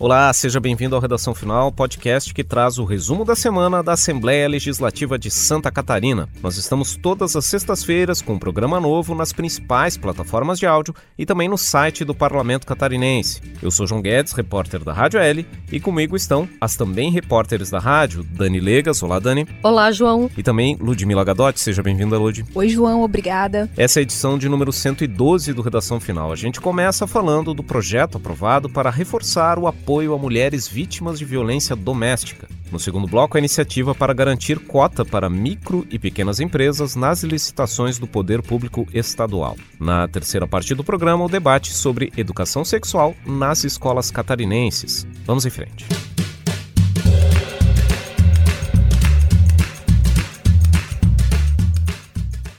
Olá, seja bem-vindo ao Redação Final, podcast que traz o resumo da semana da Assembleia Legislativa de Santa Catarina. Nós estamos todas as sextas-feiras com um programa novo nas principais plataformas de áudio e também no site do Parlamento Catarinense. Eu sou João Guedes, repórter da Rádio L, e comigo estão as também repórteres da rádio, Dani Legas. Olá, Dani. Olá, João. E também Ludmila Gadotti. Seja bem-vinda, Lud. Oi, João. Obrigada. Essa é a edição de número 112 do Redação Final. A gente começa falando do projeto aprovado para reforçar o apoio apoio a mulheres vítimas de violência doméstica. No segundo bloco, a iniciativa para garantir cota para micro e pequenas empresas nas licitações do poder público estadual. Na terceira parte do programa, o debate sobre educação sexual nas escolas catarinenses. Vamos em frente.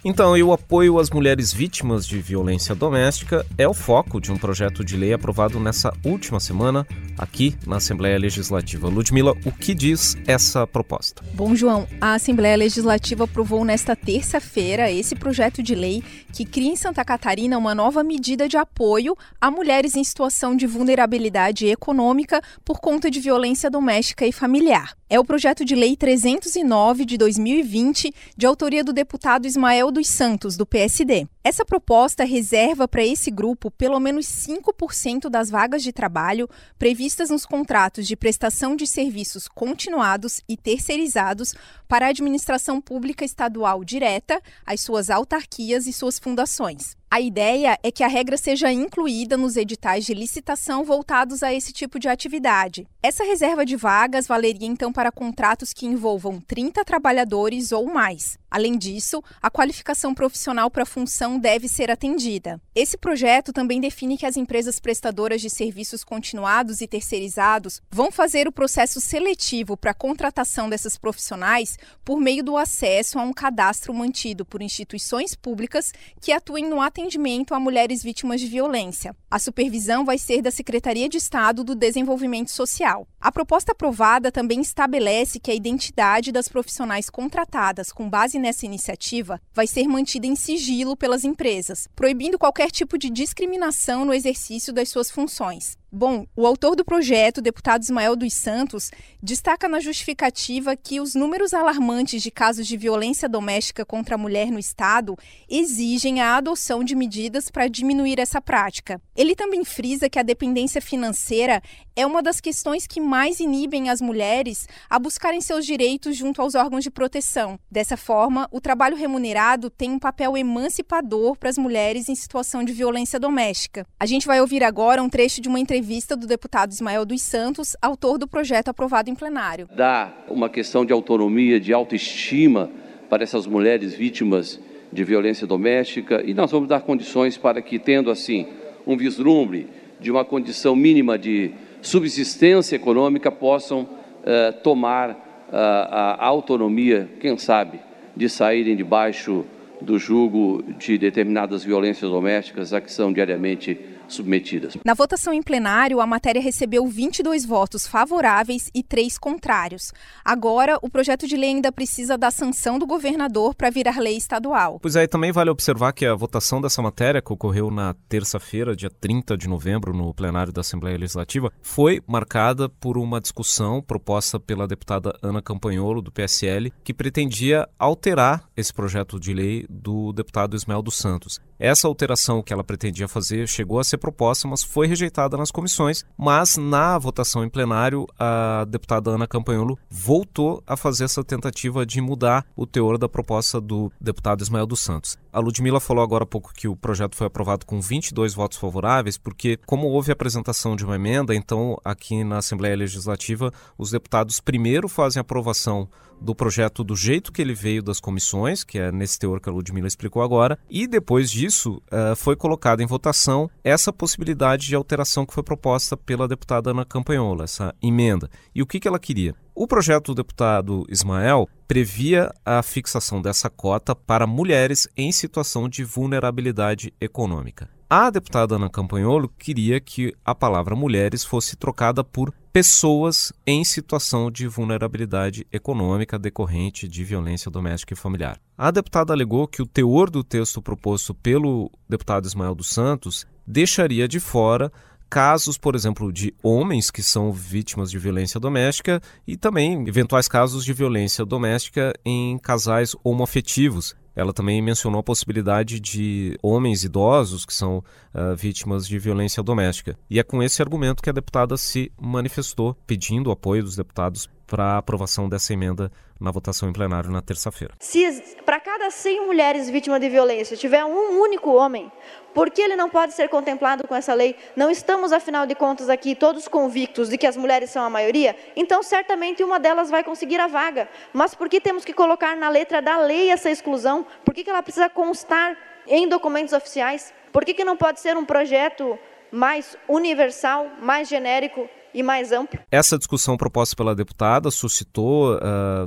Então, e o apoio às mulheres vítimas de violência doméstica é o foco de um projeto de lei aprovado nessa última semana aqui na Assembleia Legislativa. Ludmila, o que diz essa proposta? Bom, João, a Assembleia Legislativa aprovou nesta terça-feira esse projeto de lei que cria em Santa Catarina uma nova medida de apoio a mulheres em situação de vulnerabilidade econômica por conta de violência doméstica e familiar. É o projeto de lei 309 de 2020, de autoria do deputado Ismael dos Santos, do PSD. Essa proposta reserva para esse grupo pelo menos 5% das vagas de trabalho previstas nos contratos de prestação de serviços continuados e terceirizados para a administração pública estadual direta, as suas autarquias e suas fundações. A ideia é que a regra seja incluída nos editais de licitação voltados a esse tipo de atividade. Essa reserva de vagas valeria então para contratos que envolvam 30 trabalhadores ou mais. Além disso, a qualificação profissional para a função deve ser atendida. Esse projeto também define que as empresas prestadoras de serviços continuados e terceirizados vão fazer o processo seletivo para a contratação dessas profissionais por meio do acesso a um cadastro mantido por instituições públicas que atuem no atendimento a mulheres vítimas de violência. A supervisão vai ser da Secretaria de Estado do Desenvolvimento Social. A proposta aprovada também estabelece que a identidade das profissionais contratadas com base nessa iniciativa vai ser mantida em sigilo pelas empresas, proibindo qualquer tipo de discriminação no exercício das suas funções. Bom, o autor do projeto, deputado Ismael dos Santos, destaca na justificativa que os números alarmantes de casos de violência doméstica contra a mulher no Estado exigem a adoção de medidas para diminuir essa prática. Ele também frisa que a dependência financeira é uma das questões que mais inibem as mulheres a buscarem seus direitos junto aos órgãos de proteção. Dessa forma, o trabalho remunerado tem um papel emancipador para as mulheres em situação de violência doméstica. A gente vai ouvir agora um trecho de uma entrevista entrevista do deputado Ismael dos Santos, autor do projeto aprovado em plenário. Dá uma questão de autonomia, de autoestima para essas mulheres vítimas de violência doméstica e nós vamos dar condições para que, tendo assim um vislumbre de uma condição mínima de subsistência econômica, possam uh, tomar uh, a autonomia, quem sabe, de saírem debaixo do jugo de determinadas violências domésticas a que são diariamente submetidas. Na votação em plenário, a matéria recebeu 22 votos favoráveis e 3 contrários. Agora, o projeto de lei ainda precisa da sanção do governador para virar lei estadual. Pois é, também vale observar que a votação dessa matéria, que ocorreu na terça-feira, dia 30 de novembro, no plenário da Assembleia Legislativa, foi marcada por uma discussão proposta pela deputada Ana Campanholo, do PSL, que pretendia alterar esse projeto de lei do deputado Ismael dos Santos. Essa alteração que ela pretendia fazer chegou a ser proposta, mas foi rejeitada nas comissões. Mas na votação em plenário, a deputada Ana Campanholo voltou a fazer essa tentativa de mudar o teor da proposta do deputado Ismael dos Santos. A Ludmilla falou agora há pouco que o projeto foi aprovado com 22 votos favoráveis, porque, como houve a apresentação de uma emenda, então aqui na Assembleia Legislativa, os deputados primeiro fazem aprovação do projeto do jeito que ele veio das comissões, que é nesse teor que a Ludmilla explicou agora, e depois disso uh, foi colocada em votação essa possibilidade de alteração que foi proposta pela deputada Ana Campanhola, essa emenda. E o que, que ela queria? O projeto do deputado Ismael previa a fixação dessa cota para mulheres em situação de vulnerabilidade econômica. A deputada Ana Campanholo queria que a palavra mulheres fosse trocada por pessoas em situação de vulnerabilidade econômica decorrente de violência doméstica e familiar. A deputada alegou que o teor do texto proposto pelo deputado Ismael dos Santos deixaria de fora casos, por exemplo, de homens que são vítimas de violência doméstica e também eventuais casos de violência doméstica em casais homoafetivos. Ela também mencionou a possibilidade de homens idosos que são uh, vítimas de violência doméstica. E é com esse argumento que a deputada se manifestou, pedindo o apoio dos deputados para a aprovação dessa emenda na votação em plenário na terça-feira. Se para cada 100 mulheres vítimas de violência tiver um único homem, por que ele não pode ser contemplado com essa lei? Não estamos, afinal de contas, aqui todos convictos de que as mulheres são a maioria? Então, certamente, uma delas vai conseguir a vaga. Mas por que temos que colocar na letra da lei essa exclusão? Por que, que ela precisa constar em documentos oficiais? Por que, que não pode ser um projeto mais universal, mais genérico e mais amplo. Essa discussão proposta pela deputada suscitou uh,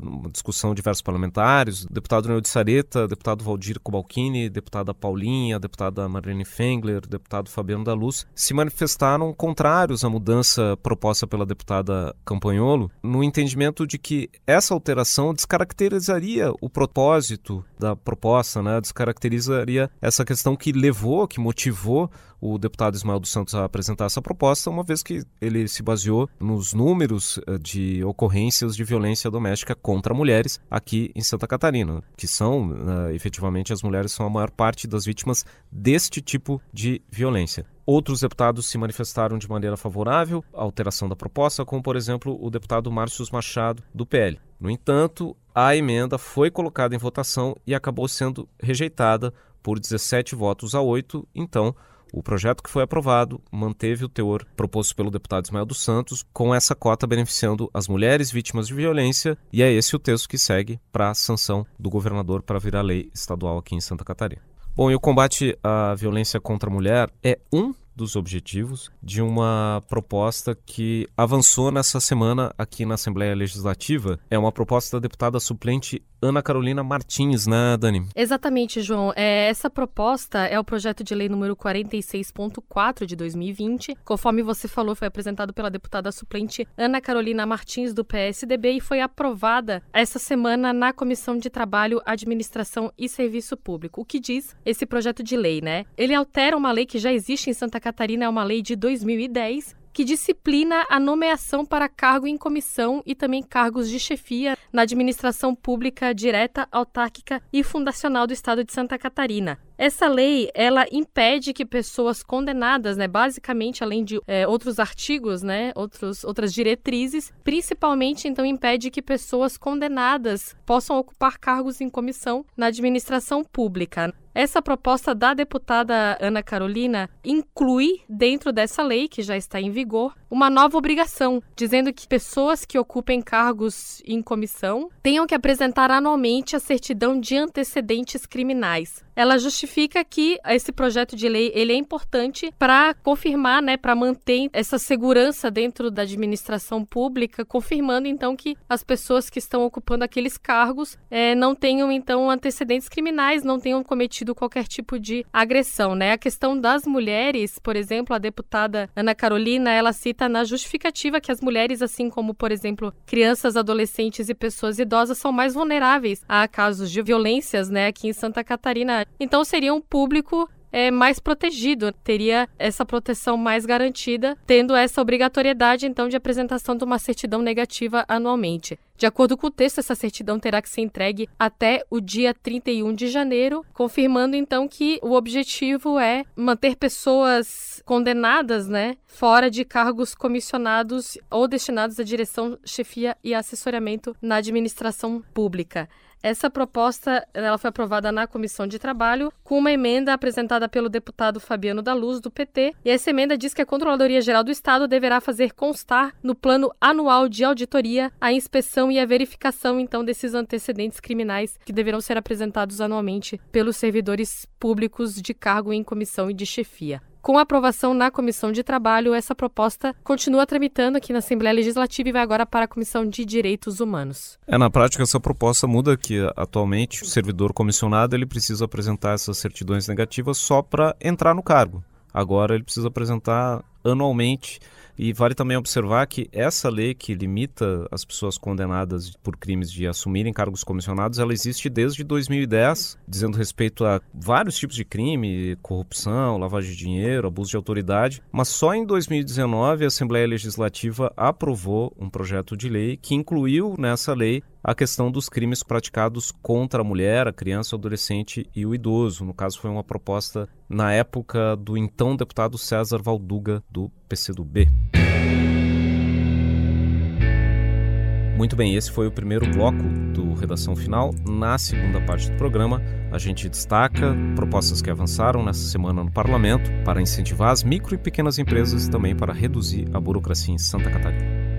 uma discussão de diversos parlamentares, deputado Neu de Sareta, deputado Valdir Cobalcini, deputada Paulinha, deputada Marlene Fengler, deputado Fabiano da Luz, se manifestaram contrários à mudança proposta pela deputada Campanholo, no entendimento de que essa alteração descaracterizaria o propósito da proposta, né? descaracterizaria essa questão que levou, que motivou o deputado Ismael dos Santos a apresentar essa proposta, uma vez que ele se baseou nos números eh, de ocorrências de violência doméstica contra mulheres aqui em Santa Catarina, que são, uh, efetivamente, as mulheres são a maior parte das vítimas deste tipo de violência. Outros deputados se manifestaram de maneira favorável à alteração da proposta, como, por exemplo, o deputado Márcio Machado, do PL. No entanto, a emenda foi colocada em votação e acabou sendo rejeitada por 17 votos a 8, então o projeto que foi aprovado manteve o teor proposto pelo deputado Ismael dos Santos, com essa cota beneficiando as mulheres vítimas de violência, e é esse o texto que segue para a sanção do governador para virar lei estadual aqui em Santa Catarina. Bom, e o combate à violência contra a mulher é um dos objetivos de uma proposta que avançou nessa semana aqui na Assembleia Legislativa. É uma proposta da deputada suplente Ana Carolina Martins, né, Dani? Exatamente, João. É, essa proposta é o projeto de lei número 46.4 de 2020. Conforme você falou, foi apresentado pela deputada suplente Ana Carolina Martins, do PSDB, e foi aprovada essa semana na Comissão de Trabalho, Administração e Serviço Público. O que diz esse projeto de lei, né? Ele altera uma lei que já existe em Santa Catarina, é uma lei de 2010 que disciplina a nomeação para cargo em comissão e também cargos de chefia na administração pública direta, autárquica e fundacional do Estado de Santa Catarina. Essa lei, ela impede que pessoas condenadas, né, basicamente, além de é, outros artigos, né, outros, outras diretrizes, principalmente, então, impede que pessoas condenadas possam ocupar cargos em comissão na administração pública. Essa proposta da deputada Ana Carolina inclui, dentro dessa lei, que já está em vigor, uma nova obrigação, dizendo que pessoas que ocupem cargos em comissão tenham que apresentar anualmente a certidão de antecedentes criminais. Ela justifica que esse projeto de lei ele é importante para confirmar, né, para manter essa segurança dentro da administração pública, confirmando então que as pessoas que estão ocupando aqueles cargos é, não tenham então antecedentes criminais, não tenham cometido qualquer tipo de agressão, né? A questão das mulheres, por exemplo, a deputada Ana Carolina, ela cita na justificativa que as mulheres, assim como, por exemplo, crianças, adolescentes e pessoas idosas, são mais vulneráveis a casos de violências, né, aqui em Santa Catarina. Então seria um público é, mais protegido, teria essa proteção mais garantida, tendo essa obrigatoriedade, então, de apresentação de uma certidão negativa anualmente. De acordo com o texto, essa certidão terá que ser entregue até o dia 31 de janeiro, confirmando então que o objetivo é manter pessoas condenadas, né, fora de cargos comissionados ou destinados à direção, chefia e assessoramento na administração pública. Essa proposta ela foi aprovada na Comissão de Trabalho com uma emenda apresentada pelo deputado Fabiano da Luz, do PT. E essa emenda diz que a Controladoria Geral do Estado deverá fazer constar no plano anual de auditoria a inspeção e a verificação, então, desses antecedentes criminais que deverão ser apresentados anualmente pelos servidores públicos de cargo em comissão e de chefia. Com aprovação na Comissão de Trabalho, essa proposta continua tramitando aqui na Assembleia Legislativa e vai agora para a Comissão de Direitos Humanos. É, na prática, essa proposta muda que atualmente o servidor comissionado ele precisa apresentar essas certidões negativas só para entrar no cargo. Agora ele precisa apresentar anualmente E vale também observar que essa lei que limita as pessoas condenadas por crimes de assumirem cargos comissionados, ela existe desde 2010, dizendo respeito a vários tipos de crime, corrupção, lavagem de dinheiro, abuso de autoridade, mas só em 2019 a Assembleia Legislativa aprovou um projeto de lei que incluiu nessa lei a questão dos crimes praticados contra a mulher, a criança, o adolescente e o idoso. No caso, foi uma proposta na época do então deputado César Valduga, do PCdoB. Muito bem, esse foi o primeiro bloco do Redação Final. Na segunda parte do programa, a gente destaca propostas que avançaram nessa semana no parlamento para incentivar as micro e pequenas empresas e também para reduzir a burocracia em Santa Catarina.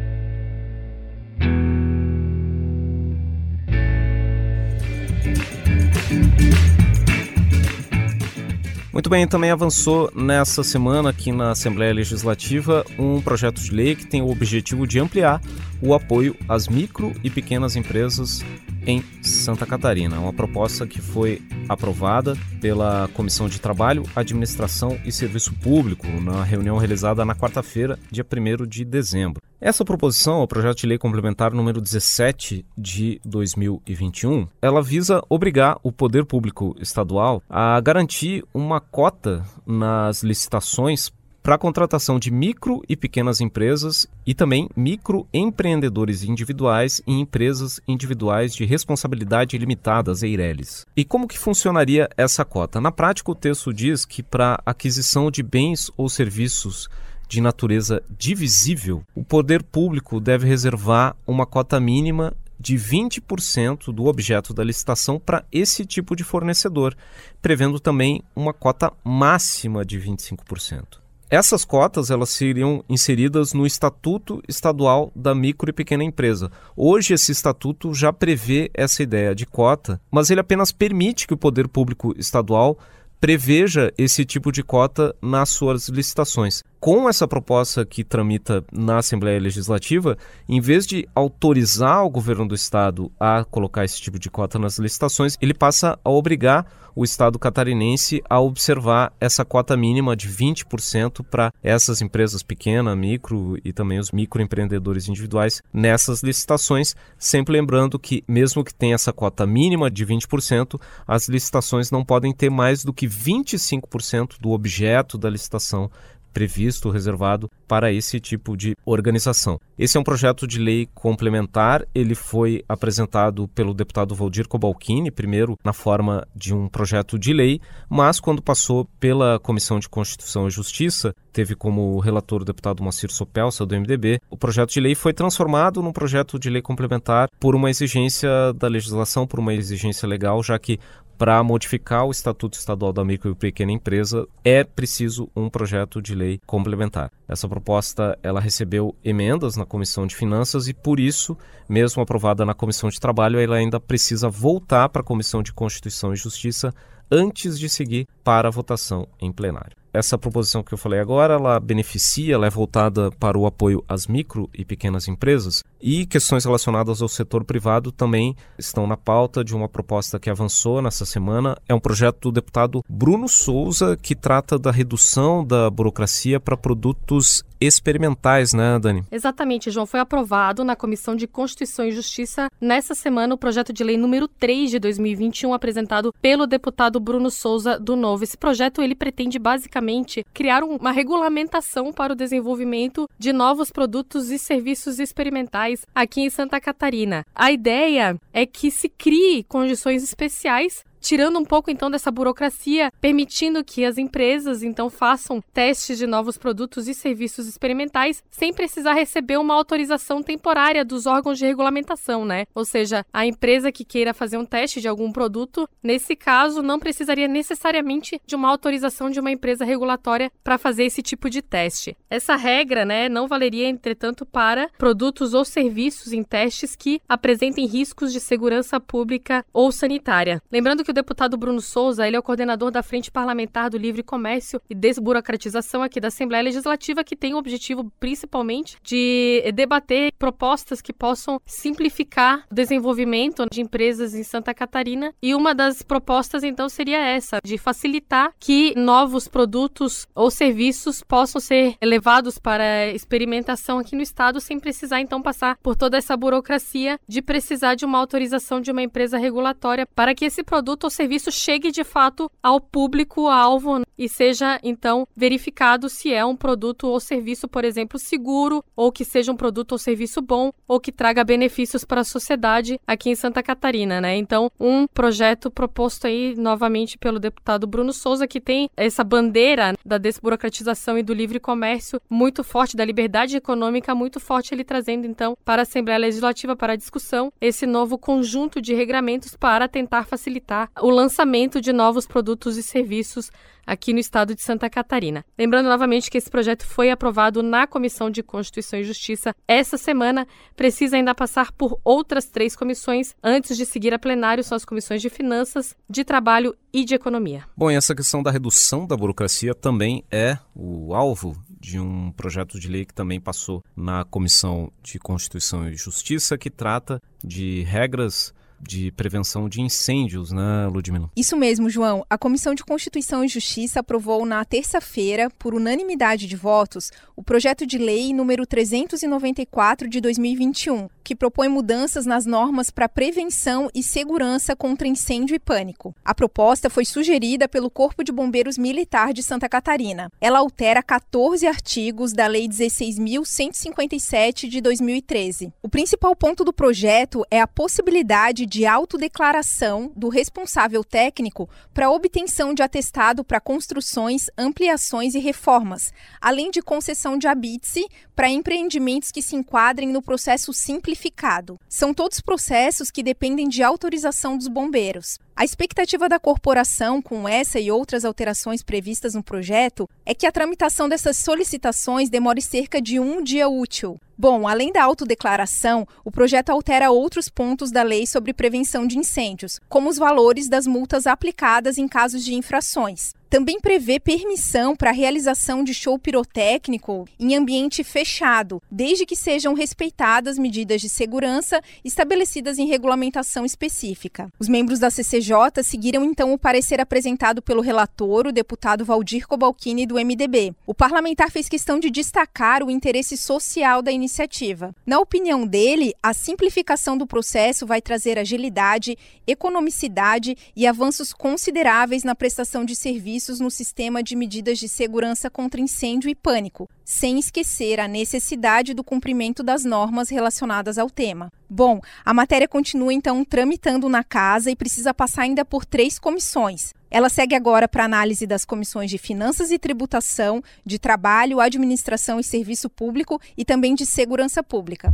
Muito bem, também avançou nessa semana aqui na Assembleia Legislativa um projeto de lei que tem o objetivo de ampliar o apoio às micro e pequenas empresas em Santa Catarina. Uma proposta que foi aprovada pela Comissão de Trabalho, Administração e Serviço Público na reunião realizada na quarta-feira, dia 1 de dezembro. Essa proposição, o projeto de lei complementar número 17 de 2021, ela visa obrigar o poder público estadual a garantir uma cota nas licitações para a contratação de micro e pequenas empresas e também microempreendedores individuais e empresas individuais de responsabilidade limitada, as EIRELIs. E como que funcionaria essa cota? Na prática, o texto diz que para aquisição de bens ou serviços de natureza divisível, o poder público deve reservar uma cota mínima de 20% do objeto da licitação para esse tipo de fornecedor, prevendo também uma cota máxima de 25%. Essas cotas elas seriam inseridas no Estatuto Estadual da Micro e Pequena Empresa. Hoje esse estatuto já prevê essa ideia de cota, mas ele apenas permite que o poder público estadual preveja esse tipo de cota nas suas licitações com essa proposta que tramita na Assembleia Legislativa, em vez de autorizar o governo do estado a colocar esse tipo de cota nas licitações, ele passa a obrigar o estado catarinense a observar essa cota mínima de 20% para essas empresas pequenas, micro e também os microempreendedores individuais nessas licitações, sempre lembrando que mesmo que tenha essa cota mínima de 20%, as licitações não podem ter mais do que 25% do objeto da licitação previsto, reservado para esse tipo de organização. Esse é um projeto de lei complementar, ele foi apresentado pelo deputado Valdir Cobalcini, primeiro na forma de um projeto de lei, mas quando passou pela Comissão de Constituição e Justiça, teve como relator o deputado Moacir Sopelsa, do MDB, o projeto de lei foi transformado num projeto de lei complementar por uma exigência da legislação, por uma exigência legal, já que para modificar o Estatuto Estadual da Micro e Pequena Empresa, é preciso um projeto de lei complementar. Essa proposta ela recebeu emendas na Comissão de Finanças e, por isso, mesmo aprovada na Comissão de Trabalho, ela ainda precisa voltar para a Comissão de Constituição e Justiça antes de seguir para a votação em plenário. Essa proposição que eu falei agora, ela beneficia, ela é voltada para o apoio às micro e pequenas empresas e questões relacionadas ao setor privado também estão na pauta de uma proposta que avançou nessa semana. É um projeto do deputado Bruno Souza que trata da redução da burocracia para produtos experimentais, né, Dani? Exatamente, João. Foi aprovado na Comissão de Constituição e Justiça nessa semana o projeto de lei número 3 de 2021, apresentado pelo deputado Bruno Souza do Novo. Esse projeto ele pretende basicamente criar uma regulamentação para o desenvolvimento de novos produtos e serviços experimentais aqui em Santa Catarina. A ideia é que se crie condições especiais tirando um pouco então dessa burocracia, permitindo que as empresas então façam testes de novos produtos e serviços experimentais sem precisar receber uma autorização temporária dos órgãos de regulamentação, né? Ou seja, a empresa que queira fazer um teste de algum produto, nesse caso não precisaria necessariamente de uma autorização de uma empresa regulatória para fazer esse tipo de teste. Essa regra, né, não valeria entretanto para produtos ou serviços em testes que apresentem riscos de segurança pública ou sanitária. Lembrando que o deputado Bruno Souza, ele é o coordenador da Frente Parlamentar do Livre Comércio e Desburocratização aqui da Assembleia Legislativa, que tem o objetivo principalmente de debater propostas que possam simplificar o desenvolvimento de empresas em Santa Catarina. E uma das propostas, então, seria essa, de facilitar que novos produtos ou serviços possam ser levados para experimentação aqui no estado sem precisar, então, passar por toda essa burocracia de precisar de uma autorização de uma empresa regulatória para que esse produto ou serviço chegue de fato ao público-alvo e seja então verificado se é um produto ou serviço, por exemplo, seguro, ou que seja um produto ou serviço bom, ou que traga benefícios para a sociedade aqui em Santa Catarina, né? Então, um projeto proposto aí novamente pelo deputado Bruno Souza, que tem essa bandeira da desburocratização e do livre comércio muito forte, da liberdade econômica muito forte, ele trazendo então para a Assembleia Legislativa para a discussão esse novo conjunto de regramentos para tentar facilitar o lançamento de novos produtos e serviços aqui no estado de Santa Catarina. Lembrando novamente que esse projeto foi aprovado na Comissão de Constituição e Justiça essa semana, precisa ainda passar por outras três comissões antes de seguir a plenário, são as comissões de Finanças, de Trabalho e de Economia. Bom, e essa questão da redução da burocracia também é o alvo de um projeto de lei que também passou na Comissão de Constituição e Justiça, que trata de regras de prevenção de incêndios, né, Ludmila? Isso mesmo, João. A Comissão de Constituição e Justiça aprovou na terça-feira, por unanimidade de votos, o projeto de lei número 394 de 2021, que propõe mudanças nas normas para prevenção e segurança contra incêndio e pânico. A proposta foi sugerida pelo Corpo de Bombeiros Militar de Santa Catarina. Ela altera 14 artigos da Lei 16.157 de 2013. O principal ponto do projeto é a possibilidade de autodeclaração do responsável técnico para obtenção de atestado para construções, ampliações e reformas, além de concessão de habite para empreendimentos que se enquadrem no processo simplificado. São todos processos que dependem de autorização dos bombeiros. A expectativa da corporação, com essa e outras alterações previstas no projeto, é que a tramitação dessas solicitações demore cerca de um dia útil. Bom, além da autodeclaração, o projeto altera outros pontos da lei sobre prevenção de incêndios, como os valores das multas aplicadas em casos de infrações. Também prevê permissão para a realização de show pirotécnico em ambiente fechado, desde que sejam respeitadas medidas de segurança estabelecidas em regulamentação específica. Os membros da CCJ seguiram então o parecer apresentado pelo relator, o deputado Valdir Cobalcini, do MDB. O parlamentar fez questão de destacar o interesse social da iniciativa. Na opinião dele, a simplificação do processo vai trazer agilidade, economicidade e avanços consideráveis na prestação de serviços serviços no sistema de medidas de segurança contra incêndio e pânico, sem esquecer a necessidade do cumprimento das normas relacionadas ao tema. Bom, a matéria continua então tramitando na casa e precisa passar ainda por três comissões. Ela segue agora para análise das comissões de Finanças e Tributação, de Trabalho, Administração e Serviço Público e também de Segurança Pública.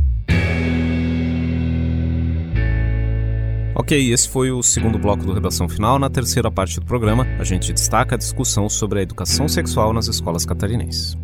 Ok, esse foi o segundo bloco do Redação Final. Na terceira parte do programa, a gente destaca a discussão sobre a educação sexual nas escolas catarinenses.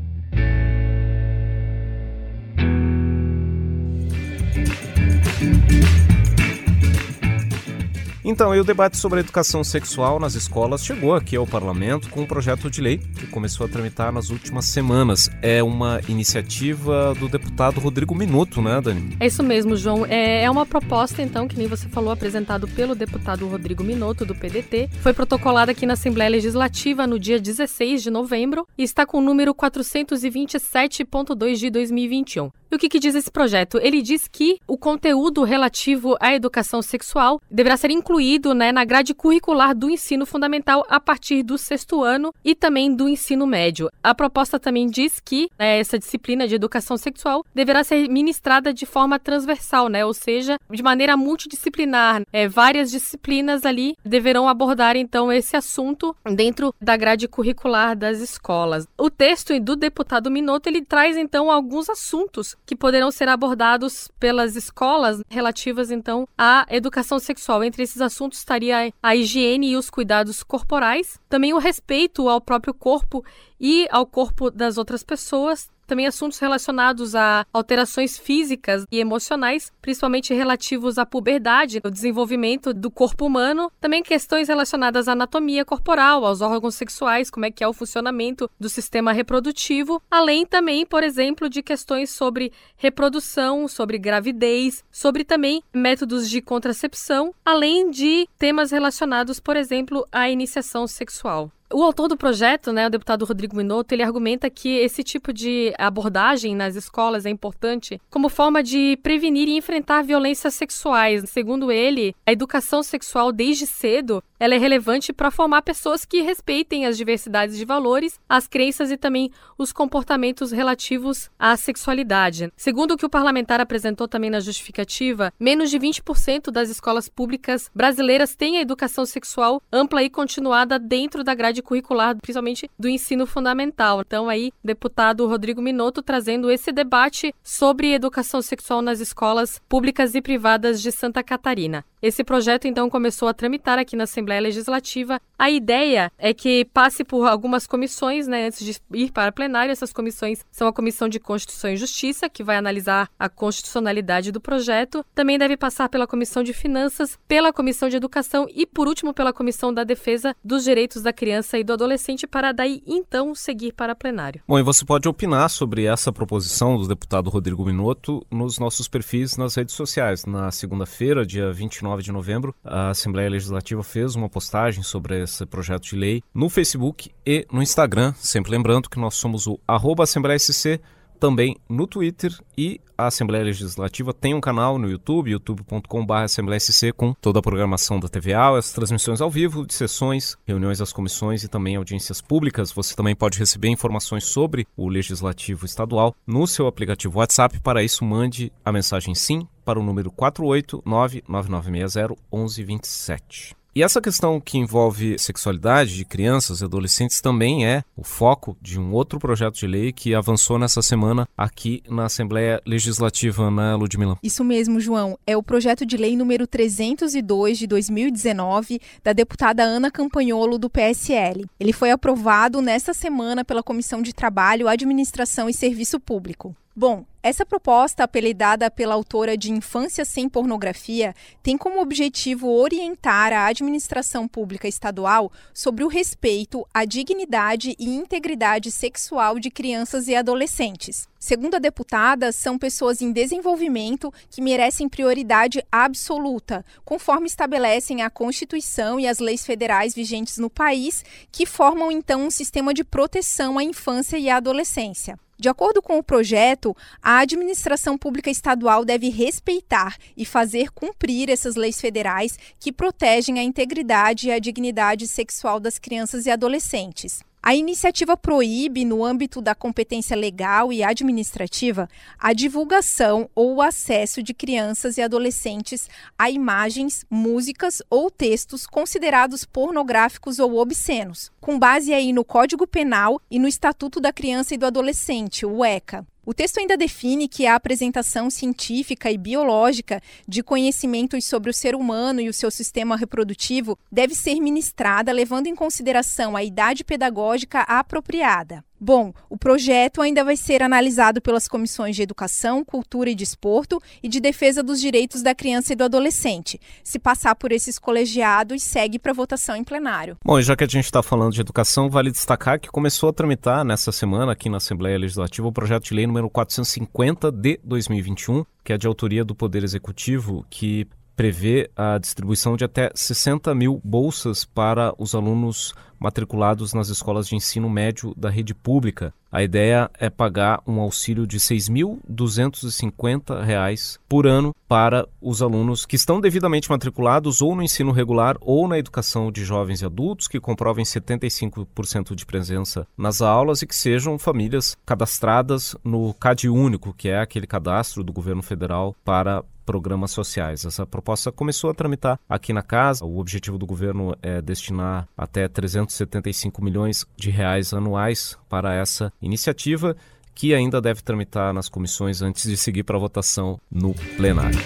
Então, o debate sobre a educação sexual nas escolas chegou aqui ao parlamento com um projeto de lei que começou a tramitar nas últimas semanas. É uma iniciativa do deputado Rodrigo Minuto, né, Dani? É isso mesmo, João. É, é uma proposta, então, que nem você falou, apresentado pelo deputado Rodrigo Minuto, do PDT. Foi protocolada aqui na Assembleia Legislativa no dia 16 de novembro e está com o número 427.2 de 2021. E o que, que, diz esse projeto? Ele diz que o conteúdo relativo à educação sexual deverá ser incluído né, na grade curricular do ensino fundamental a partir do sexto ano e também do ensino médio. A proposta também diz que né, essa disciplina de educação sexual deverá ser ministrada de forma transversal, né, ou seja, de maneira multidisciplinar. É, várias disciplinas ali deverão abordar então esse assunto dentro da grade curricular das escolas. O texto do deputado Minotto ele traz então alguns assuntos que poderão ser abordados pelas escolas relativas então à educação sexual. Entre esses assuntos estaria a higiene e os cuidados corporais, também o respeito ao próprio corpo e ao corpo das outras pessoas, também assuntos relacionados a alterações físicas e emocionais, principalmente relativos à puberdade, o desenvolvimento do corpo humano, também questões relacionadas à anatomia corporal, aos órgãos sexuais, como é que é o funcionamento do sistema reprodutivo, além também, por exemplo, de questões sobre reprodução, sobre gravidez, sobre também métodos de contracepção, além de temas relacionados, por exemplo, à iniciação sexual. O autor do projeto, né, o deputado Rodrigo Minotto, ele argumenta que esse tipo de abordagem nas escolas é importante como forma de prevenir e enfrentar violências sexuais. Segundo ele, a educação sexual desde cedo ela é relevante para formar pessoas que respeitem as diversidades de valores, as crenças e também os comportamentos relativos à sexualidade. Segundo o que o parlamentar apresentou também na justificativa, menos de 20% das escolas públicas brasileiras têm a educação sexual ampla e continuada dentro da grade curricular, principalmente do ensino fundamental. Então aí, deputado Rodrigo Minotto trazendo esse debate sobre educação sexual nas escolas públicas e privadas de Santa Catarina. Esse projeto então começou a tramitar aqui na Assembleia Legislativa. A ideia é que passe por algumas comissões, né, antes de ir para plenário. Essas comissões são a Comissão de Constituição e Justiça, que vai analisar a constitucionalidade do projeto. Também deve passar pela Comissão de Finanças, pela Comissão de Educação e, por último, pela Comissão da Defesa dos Direitos da Criança e do Adolescente, para daí então seguir para plenário. Bom, e você pode opinar sobre essa proposição do deputado Rodrigo Minotto nos nossos perfis nas redes sociais. Na segunda-feira, dia 29 de novembro, a Assembleia Legislativa fez uma postagem sobre esse projeto de lei no Facebook e no Instagram. Sempre lembrando que nós somos o arroba Assembleia SC, também no Twitter e a Assembleia Legislativa tem um canal no YouTube, youtube.com.br AssembleiaSC, com toda a programação da TVA, as transmissões ao vivo de sessões, reuniões das comissões e também audiências públicas. Você também pode receber informações sobre o Legislativo Estadual no seu aplicativo WhatsApp. Para isso, mande a mensagem SIM para o número 489 9960 1127. E essa questão que envolve sexualidade de crianças e adolescentes também é o foco de um outro projeto de lei que avançou nessa semana aqui na Assembleia Legislativa, né, Ludmila? Isso mesmo, João. É o projeto de lei número 302 de 2019 da deputada Ana Campanholo do PSL. Ele foi aprovado nesta semana pela Comissão de Trabalho, Administração e Serviço Público. Bom, essa proposta, apelidada pela autora de Infância Sem Pornografia, tem como objetivo orientar a administração pública estadual sobre o respeito à dignidade e integridade sexual de crianças e adolescentes. Segundo a deputada, são pessoas em desenvolvimento que merecem prioridade absoluta, conforme estabelecem a Constituição e as leis federais vigentes no país, que formam então um sistema de proteção à infância e à adolescência. De acordo com o projeto, a administração pública estadual deve respeitar e fazer cumprir essas leis federais que protegem a integridade e a dignidade sexual das crianças e adolescentes. A iniciativa proíbe, no âmbito da competência legal e administrativa, a divulgação ou o acesso de crianças e adolescentes a imagens, músicas ou textos considerados pornográficos ou obscenos, com base aí no Código Penal e no Estatuto da Criança e do Adolescente, o ECA. O texto ainda define que a apresentação científica e biológica de conhecimentos sobre o ser humano e o seu sistema reprodutivo deve ser ministrada levando em consideração a idade pedagógica apropriada. Bom, o projeto ainda vai ser analisado pelas comissões de Educação, Cultura e Desporto e de Defesa dos Direitos da Criança e do Adolescente. Se passar por esses colegiados, segue para votação em plenário. Bom, e já que a gente está falando de educação, vale destacar que começou a tramitar nessa semana aqui na Assembleia Legislativa o projeto de lei número 450 de 2021, que é de autoria do Poder Executivo, que prevê a distribuição de até 60 mil bolsas para os alunos matriculados nas escolas de ensino médio da rede pública. A ideia é pagar um auxílio de R$ 6.250 por ano para os alunos que estão devidamente matriculados ou no ensino regular ou na educação de jovens e adultos que comprovem 75% de presença nas aulas e que sejam famílias cadastradas no CAD único, que é aquele cadastro do governo federal para programas sociais. Essa proposta começou a tramitar aqui na casa. O objetivo do governo é destinar até 375 milhões de reais anuais para essa iniciativa, que ainda deve tramitar nas comissões antes de seguir para votação no plenário.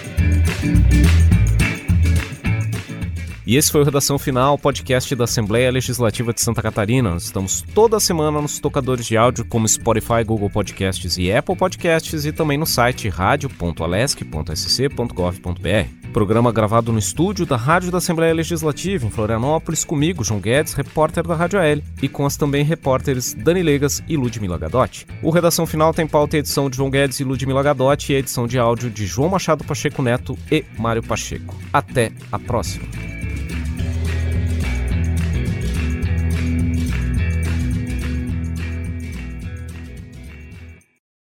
E esse foi o Redação Final, podcast da Assembleia Legislativa de Santa Catarina. Estamos toda semana nos tocadores de áudio como Spotify, Google Podcasts e Apple Podcasts e também no site radio.alesc.sc.gov.br. Programa gravado no estúdio da Rádio da Assembleia Legislativa, em Florianópolis, comigo, João Guedes, repórter da Rádio AL, e com as também repórteres Dani Legas e Ludmila Gadotti. O Redação Final tem pauta e edição de João Guedes e Ludmila Gadotti e a edição de áudio de João Machado Pacheco Neto e Mário Pacheco. Até a próxima!